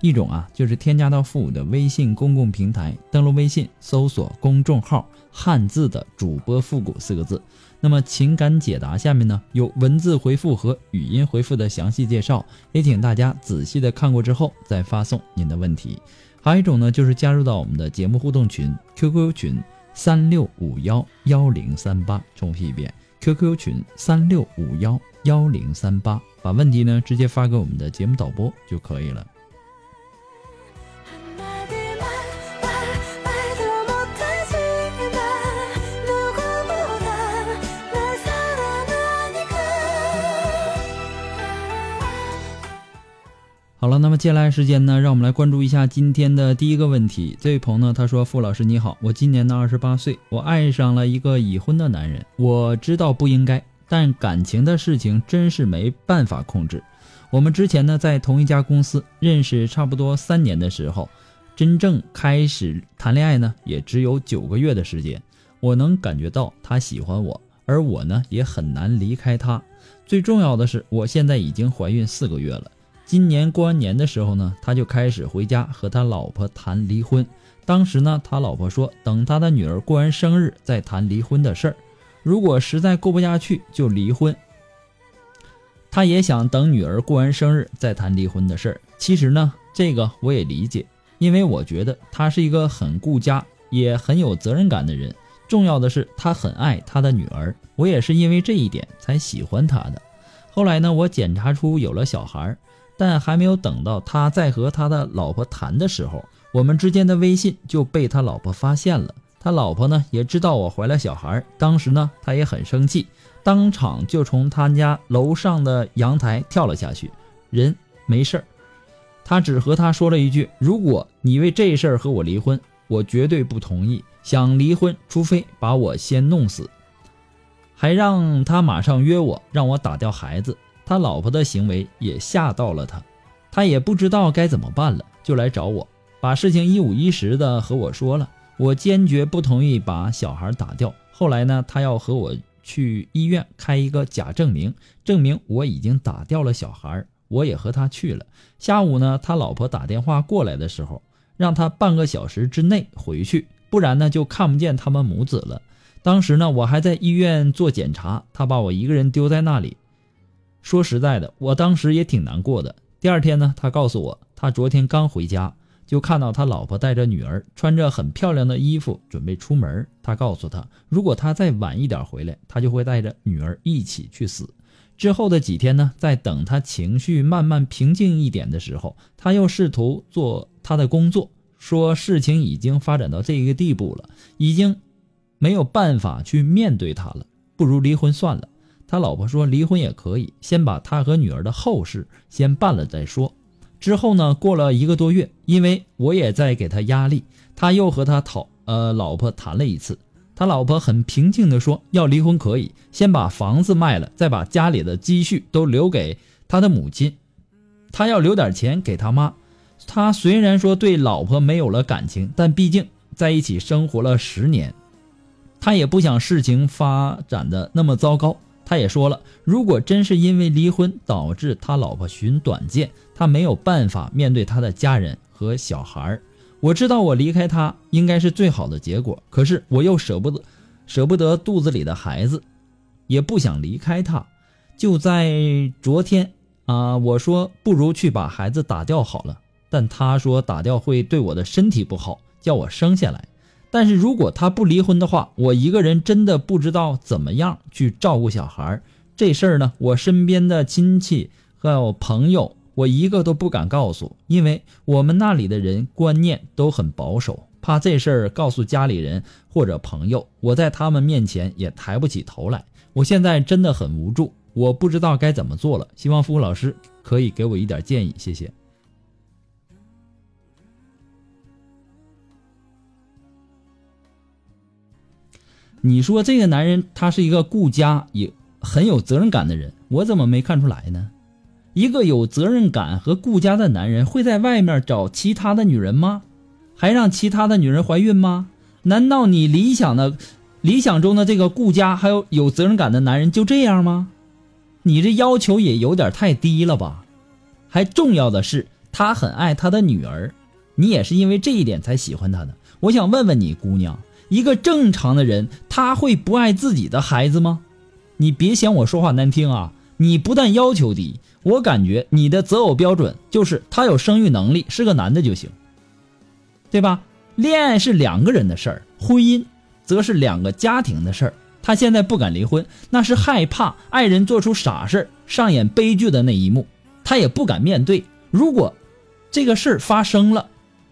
一种啊就是添加到复古的微信公共平台，登录微信搜索公众号“汉字的主播复古”四个字。那么情感解答下面呢有文字回复和语音回复的详细介绍，也请大家仔细的看过之后再发送您的问题。还有一种呢就是加入到我们的节目互动群 QQ 群三六五幺幺零三八，重复一遍 QQ 群三六五幺幺零三八，把问题呢直接发给我们的节目导播就可以了。好了，那么接下来时间呢，让我们来关注一下今天的第一个问题。这位朋友呢，他说：“傅老师你好，我今年呢二十八岁，我爱上了一个已婚的男人。我知道不应该，但感情的事情真是没办法控制。我们之前呢在同一家公司认识，差不多三年的时候，真正开始谈恋爱呢也只有九个月的时间。我能感觉到他喜欢我，而我呢也很难离开他。最重要的是，我现在已经怀孕四个月了。”今年过完年的时候呢，他就开始回家和他老婆谈离婚。当时呢，他老婆说等他的女儿过完生日再谈离婚的事儿，如果实在过不下去就离婚。他也想等女儿过完生日再谈离婚的事儿。其实呢，这个我也理解，因为我觉得他是一个很顾家也很有责任感的人。重要的是他很爱他的女儿，我也是因为这一点才喜欢他的。后来呢，我检查出有了小孩。但还没有等到他再和他的老婆谈的时候，我们之间的微信就被他老婆发现了。他老婆呢也知道我怀了小孩，当时呢他也很生气，当场就从他家楼上的阳台跳了下去。人没事儿，他只和他说了一句：“如果你为这事儿和我离婚，我绝对不同意。想离婚，除非把我先弄死。”还让他马上约我，让我打掉孩子。他老婆的行为也吓到了他，他也不知道该怎么办了，就来找我，把事情一五一十的和我说了。我坚决不同意把小孩打掉。后来呢，他要和我去医院开一个假证明，证明我已经打掉了小孩。我也和他去了。下午呢，他老婆打电话过来的时候，让他半个小时之内回去，不然呢就看不见他们母子了。当时呢，我还在医院做检查，他把我一个人丢在那里。说实在的，我当时也挺难过的。第二天呢，他告诉我，他昨天刚回家，就看到他老婆带着女儿，穿着很漂亮的衣服，准备出门。他告诉他，如果他再晚一点回来，他就会带着女儿一起去死。之后的几天呢，在等他情绪慢慢平静一点的时候，他又试图做他的工作，说事情已经发展到这个地步了，已经没有办法去面对他了，不如离婚算了。他老婆说离婚也可以，先把他和女儿的后事先办了再说。之后呢，过了一个多月，因为我也在给他压力，他又和他讨呃老婆谈了一次。他老婆很平静地说，要离婚可以，先把房子卖了，再把家里的积蓄都留给他的母亲，他要留点钱给他妈。他虽然说对老婆没有了感情，但毕竟在一起生活了十年，他也不想事情发展的那么糟糕。他也说了，如果真是因为离婚导致他老婆寻短见，他没有办法面对他的家人和小孩儿我知道我离开他应该是最好的结果，可是我又舍不得，舍不得肚子里的孩子，也不想离开他。就在昨天啊，我说不如去把孩子打掉好了，但他说打掉会对我的身体不好，叫我生下来。但是如果他不离婚的话，我一个人真的不知道怎么样去照顾小孩这事儿呢，我身边的亲戚和朋友，我一个都不敢告诉，因为我们那里的人观念都很保守，怕这事儿告诉家里人或者朋友，我在他们面前也抬不起头来。我现在真的很无助，我不知道该怎么做了。希望付老师可以给我一点建议，谢谢。你说这个男人他是一个顾家也很有责任感的人，我怎么没看出来呢？一个有责任感和顾家的男人会在外面找其他的女人吗？还让其他的女人怀孕吗？难道你理想的、理想中的这个顾家还有有责任感的男人就这样吗？你这要求也有点太低了吧？还重要的是，他很爱他的女儿，你也是因为这一点才喜欢他的。我想问问你，姑娘。一个正常的人，他会不爱自己的孩子吗？你别嫌我说话难听啊！你不但要求低，我感觉你的择偶标准就是他有生育能力，是个男的就行，对吧？恋爱是两个人的事儿，婚姻则是两个家庭的事儿。他现在不敢离婚，那是害怕爱人做出傻事儿上演悲剧的那一幕，他也不敢面对。如果这个事儿发生了，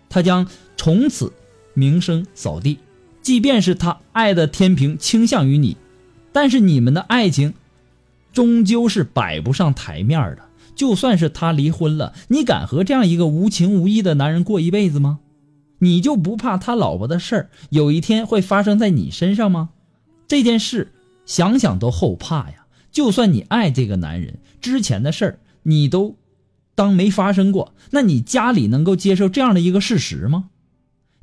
他将从此名声扫地。即便是他爱的天平倾向于你，但是你们的爱情终究是摆不上台面的。就算是他离婚了，你敢和这样一个无情无义的男人过一辈子吗？你就不怕他老婆的事儿有一天会发生在你身上吗？这件事想想都后怕呀。就算你爱这个男人，之前的事儿你都当没发生过，那你家里能够接受这样的一个事实吗？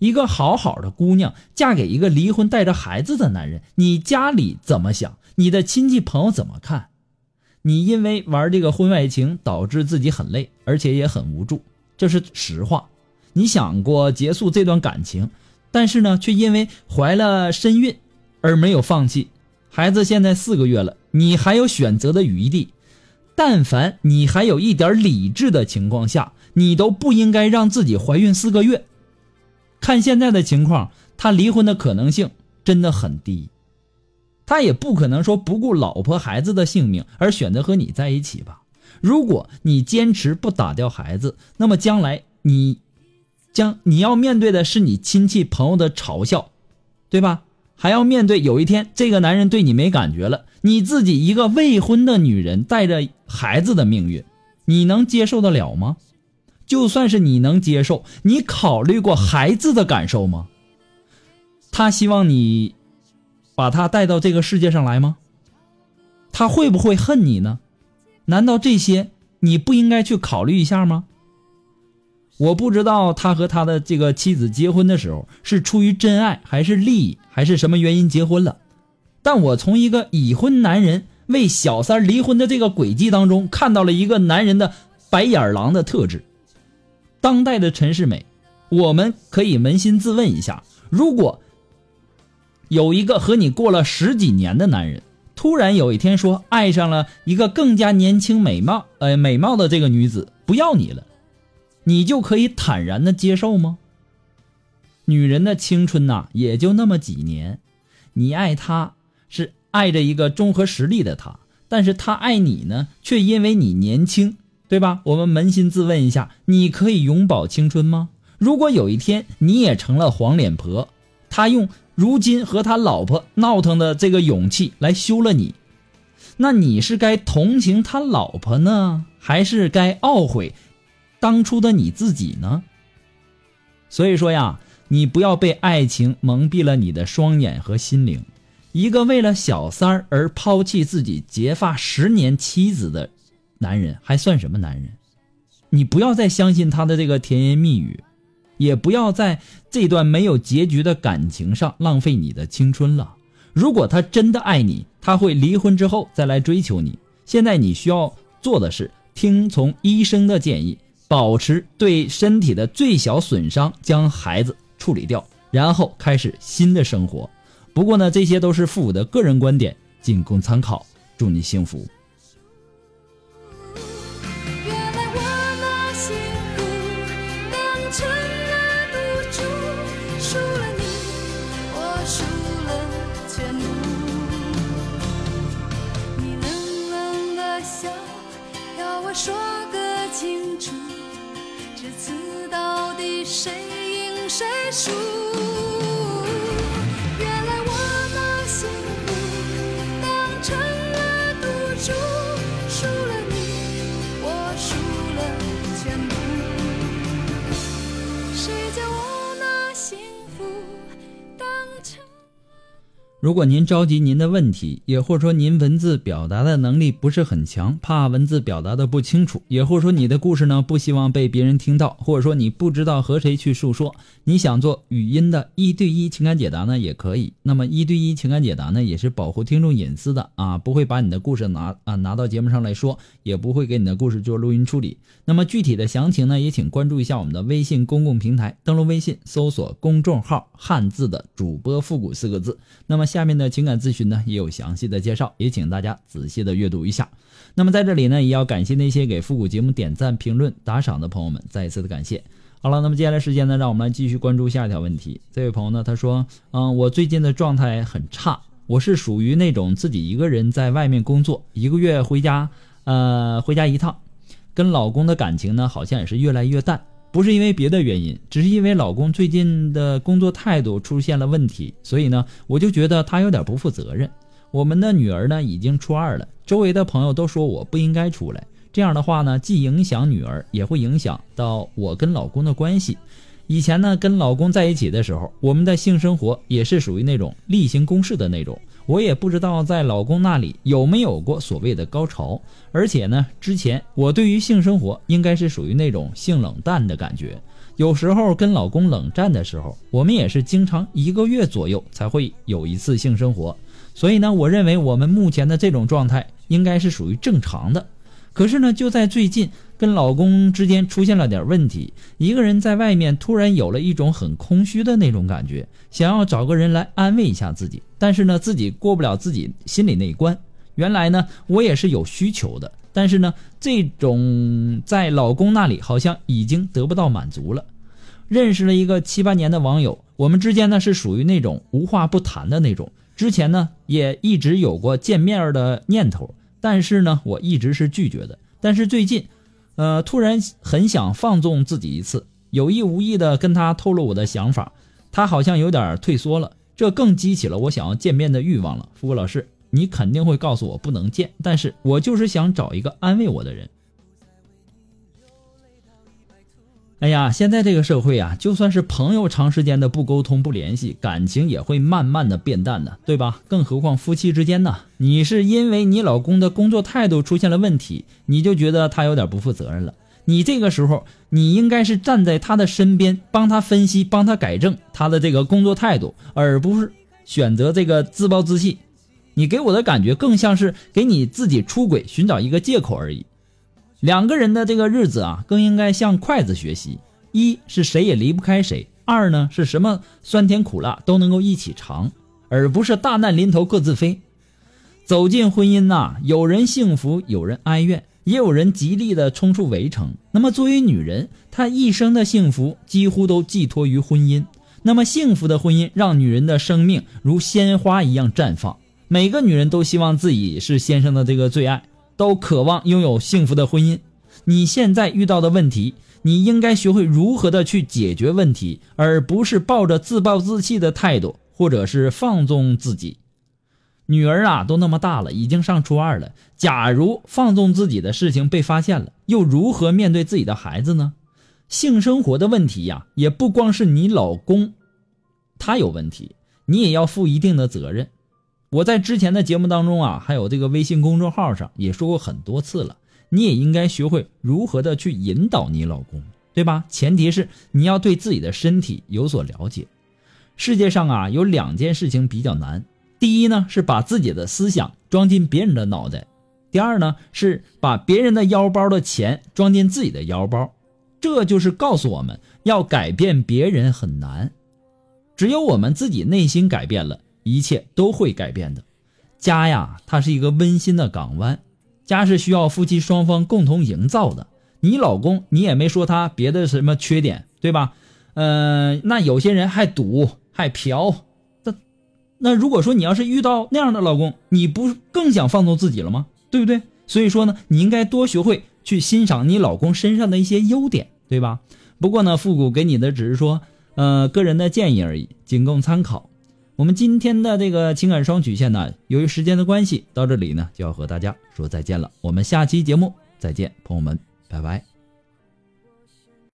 一个好好的姑娘嫁给一个离婚带着孩子的男人，你家里怎么想？你的亲戚朋友怎么看？你因为玩这个婚外情导致自己很累，而且也很无助，这是实话。你想过结束这段感情，但是呢，却因为怀了身孕而没有放弃。孩子现在四个月了，你还有选择的余地。但凡你还有一点理智的情况下，你都不应该让自己怀孕四个月。看现在的情况，他离婚的可能性真的很低，他也不可能说不顾老婆孩子的性命而选择和你在一起吧。如果你坚持不打掉孩子，那么将来你将你要面对的是你亲戚朋友的嘲笑，对吧？还要面对有一天这个男人对你没感觉了，你自己一个未婚的女人带着孩子的命运，你能接受得了吗？就算是你能接受，你考虑过孩子的感受吗？他希望你把他带到这个世界上来吗？他会不会恨你呢？难道这些你不应该去考虑一下吗？我不知道他和他的这个妻子结婚的时候是出于真爱，还是利益，还是什么原因结婚了。但我从一个已婚男人为小三离婚的这个轨迹当中，看到了一个男人的白眼狼的特质。当代的陈世美，我们可以扪心自问一下：如果有一个和你过了十几年的男人，突然有一天说爱上了一个更加年轻美貌、呃美貌的这个女子，不要你了，你就可以坦然的接受吗？女人的青春呐，也就那么几年，你爱她是爱着一个综合实力的他，但是他爱你呢，却因为你年轻。对吧？我们扪心自问一下，你可以永葆青春吗？如果有一天你也成了黄脸婆，他用如今和他老婆闹腾的这个勇气来休了你，那你是该同情他老婆呢，还是该懊悔当初的你自己呢？所以说呀，你不要被爱情蒙蔽了你的双眼和心灵。一个为了小三儿而抛弃自己结发十年妻子的。男人还算什么男人？你不要再相信他的这个甜言蜜语，也不要在这段没有结局的感情上浪费你的青春了。如果他真的爱你，他会离婚之后再来追求你。现在你需要做的是听从医生的建议，保持对身体的最小损伤，将孩子处理掉，然后开始新的生活。不过呢，这些都是父母的个人观点，仅供参考。祝你幸福。束。如果您着急您的问题，也或者说您文字表达的能力不是很强，怕文字表达的不清楚，也或者说你的故事呢不希望被别人听到，或者说你不知道和谁去诉说，你想做语音的一对一情感解答呢也可以。那么一对一情感解答呢也是保护听众隐私的啊，不会把你的故事拿啊拿到节目上来说，也不会给你的故事做录音处理。那么具体的详情呢，也请关注一下我们的微信公共平台，登录微信搜索公众号“汉字的主播复古”四个字。那么下面的情感咨询呢也有详细的介绍，也请大家仔细的阅读一下。那么在这里呢，也要感谢那些给复古节目点赞、评论、打赏的朋友们，再一次的感谢。好了，那么接下来时间呢，让我们来继续关注下一条问题。这位朋友呢，他说，嗯，我最近的状态很差，我是属于那种自己一个人在外面工作，一个月回家，呃，回家一趟，跟老公的感情呢，好像也是越来越淡。不是因为别的原因，只是因为老公最近的工作态度出现了问题，所以呢，我就觉得他有点不负责任。我们的女儿呢已经初二了，周围的朋友都说我不应该出来。这样的话呢，既影响女儿，也会影响到我跟老公的关系。以前呢，跟老公在一起的时候，我们的性生活也是属于那种例行公事的那种。我也不知道在老公那里有没有过所谓的高潮，而且呢，之前我对于性生活应该是属于那种性冷淡的感觉。有时候跟老公冷战的时候，我们也是经常一个月左右才会有一次性生活。所以呢，我认为我们目前的这种状态应该是属于正常的。可是呢，就在最近跟老公之间出现了点问题，一个人在外面突然有了一种很空虚的那种感觉，想要找个人来安慰一下自己，但是呢，自己过不了自己心里那一关。原来呢，我也是有需求的，但是呢，这种在老公那里好像已经得不到满足了。认识了一个七八年的网友，我们之间呢是属于那种无话不谈的那种。之前呢也一直有过见面的念头，但是呢我一直是拒绝的。但是最近，呃，突然很想放纵自己一次，有意无意的跟他透露我的想法，他好像有点退缩了，这更激起了我想要见面的欲望了。富贵老师，你肯定会告诉我不能见，但是我就是想找一个安慰我的人。哎呀，现在这个社会啊，就算是朋友长时间的不沟通、不联系，感情也会慢慢的变淡的，对吧？更何况夫妻之间呢？你是因为你老公的工作态度出现了问题，你就觉得他有点不负责任了。你这个时候，你应该是站在他的身边，帮他分析，帮他改正他的这个工作态度，而不是选择这个自暴自弃。你给我的感觉更像是给你自己出轨寻找一个借口而已。两个人的这个日子啊，更应该向筷子学习：一是谁也离不开谁；二呢是什么酸甜苦辣都能够一起尝，而不是大难临头各自飞。走进婚姻呐，有人幸福，有人哀怨，也有人极力的冲出围城。那么作为女人，她一生的幸福几乎都寄托于婚姻。那么幸福的婚姻让女人的生命如鲜花一样绽放。每个女人都希望自己是先生的这个最爱。都渴望拥有幸福的婚姻。你现在遇到的问题，你应该学会如何的去解决问题，而不是抱着自暴自弃的态度，或者是放纵自己。女儿啊，都那么大了，已经上初二了。假如放纵自己的事情被发现了，又如何面对自己的孩子呢？性生活的问题呀，也不光是你老公他有问题，你也要负一定的责任。我在之前的节目当中啊，还有这个微信公众号上也说过很多次了，你也应该学会如何的去引导你老公，对吧？前提是你要对自己的身体有所了解。世界上啊，有两件事情比较难，第一呢是把自己的思想装进别人的脑袋，第二呢是把别人的腰包的钱装进自己的腰包。这就是告诉我们要改变别人很难，只有我们自己内心改变了。一切都会改变的，家呀，它是一个温馨的港湾，家是需要夫妻双方共同营造的。你老公，你也没说他别的什么缺点，对吧？嗯，那有些人还赌还嫖，那那如果说你要是遇到那样的老公，你不更想放纵自己了吗？对不对？所以说呢，你应该多学会去欣赏你老公身上的一些优点，对吧？不过呢，复古给你的只是说。呃，个人的建议而已，仅供参考。我们今天的这个情感双曲线呢，由于时间的关系，到这里呢就要和大家说再见了。我们下期节目再见，朋友们，拜拜。